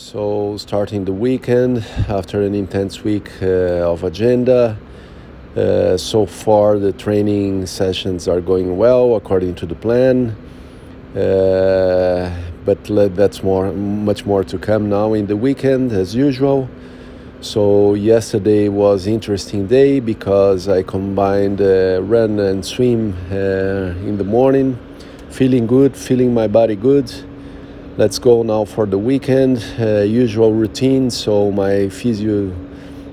So, starting the weekend after an intense week uh, of agenda. Uh, so far, the training sessions are going well according to the plan. Uh, but that's more, much more to come now in the weekend as usual. So yesterday was interesting day because I combined uh, run and swim uh, in the morning, feeling good, feeling my body good. Let's go now for the weekend. Uh, usual routine. So my physio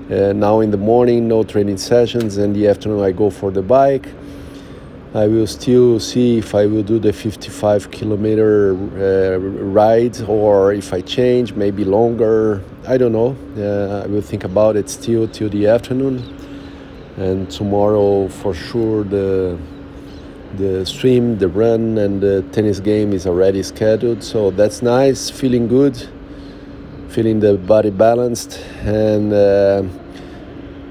uh, now in the morning, no training sessions, and the afternoon I go for the bike. I will still see if I will do the 55 kilometer uh, ride or if I change, maybe longer. I don't know. Uh, I will think about it still till the afternoon. And tomorrow, for sure, the the swim, the run, and the tennis game is already scheduled. So that's nice. Feeling good, feeling the body balanced, and. Uh,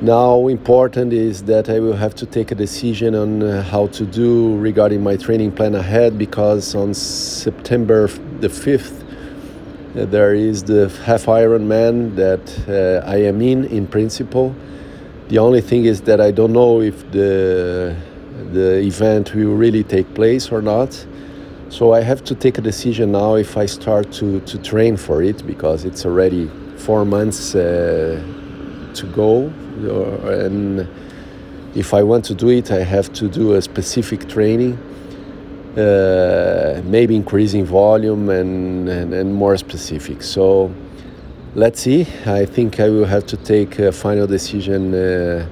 now, important is that I will have to take a decision on uh, how to do regarding my training plan ahead because on September the 5th, uh, there is the half Ironman that uh, I am in, in principle. The only thing is that I don't know if the, the event will really take place or not. So I have to take a decision now if I start to, to train for it because it's already four months uh, to go and if I want to do it, I have to do a specific training, uh, maybe increasing volume and, and, and, more specific. So let's see. I think I will have to take a final decision uh,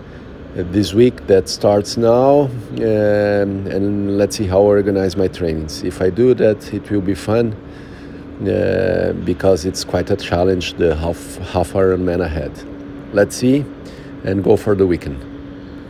this week that starts now, um, and let's see how I organize my trainings. If I do that, it will be fun. Uh, because it's quite a challenge, the half half Ironman ahead. Let's see and go for the weekend.